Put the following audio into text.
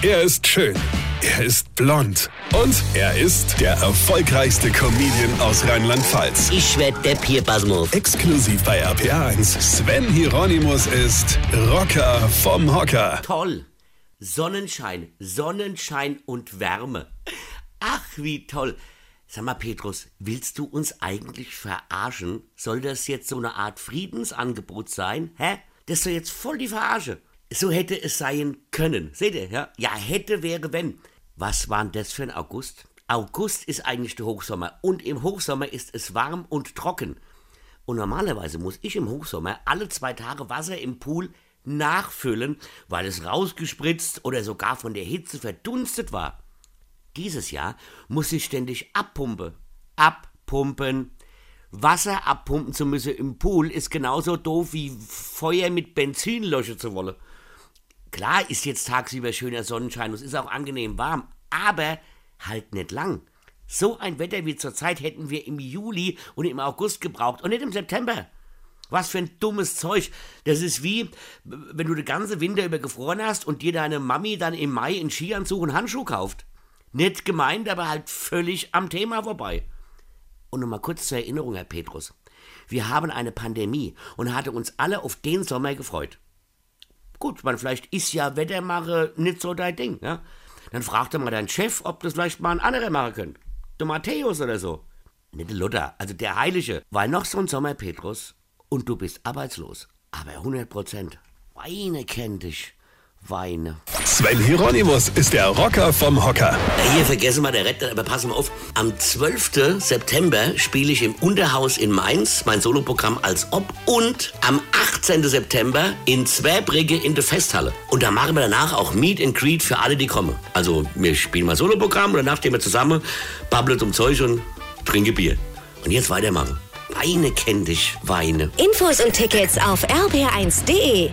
Er ist schön. Er ist blond. Und er ist der erfolgreichste Comedian aus Rheinland-Pfalz. Ich werd der Pierpasmus. Exklusiv bei RPA1. Sven Hieronymus ist Rocker vom Hocker. Toll. Sonnenschein, Sonnenschein und Wärme. Ach, wie toll. Sag mal, Petrus, willst du uns eigentlich verarschen? Soll das jetzt so eine Art Friedensangebot sein? Hä? Das ist doch jetzt voll die Verarsche. So hätte es sein können. Seht ihr, ja? Ja, hätte, wäre, wenn. Was war denn das für ein August? August ist eigentlich der Hochsommer und im Hochsommer ist es warm und trocken. Und normalerweise muss ich im Hochsommer alle zwei Tage Wasser im Pool nachfüllen, weil es rausgespritzt oder sogar von der Hitze verdunstet war. Dieses Jahr muss ich ständig abpumpen. Abpumpen. Wasser abpumpen zu müssen im Pool ist genauso doof wie Feuer mit Benzin löschen zu wollen. Klar ist jetzt tagsüber schöner Sonnenschein es ist auch angenehm warm, aber halt nicht lang. So ein Wetter wie zurzeit hätten wir im Juli und im August gebraucht und nicht im September. Was für ein dummes Zeug. Das ist wie, wenn du den ganzen Winter über gefroren hast und dir deine Mami dann im Mai in Skianzug und Handschuh kauft. Nicht gemeint, aber halt völlig am Thema vorbei. Und nochmal kurz zur Erinnerung, Herr Petrus. Wir haben eine Pandemie und hatte uns alle auf den Sommer gefreut. Gut, man, vielleicht ist ja Wettermache nicht so dein Ding, ja? Dann fragte mal dein Chef, ob das vielleicht mal ein anderer machen könnte. Der Matthäus oder so. Nicht der Luther, also der Heilige. Weil noch so ein Sommer, Petrus, und du bist arbeitslos. Aber 100 Prozent. Weine kennt dich. Weine. Sven Hieronymus ist der Rocker vom Hocker. Ja, hier vergessen wir der Retter, aber passen wir auf. Am 12. September spiele ich im Unterhaus in Mainz mein Soloprogramm als Ob und am 18. September in Zwerbrigge in der Festhalle. Und da machen wir danach auch Meet and Greet für alle, die kommen. Also wir spielen mal Soloprogramm und danach stehen wir zusammen, babbeln zum Zeug und trinken Bier. Und jetzt weitermachen. Weine kennt dich, Weine. Infos und Tickets auf rb1.de.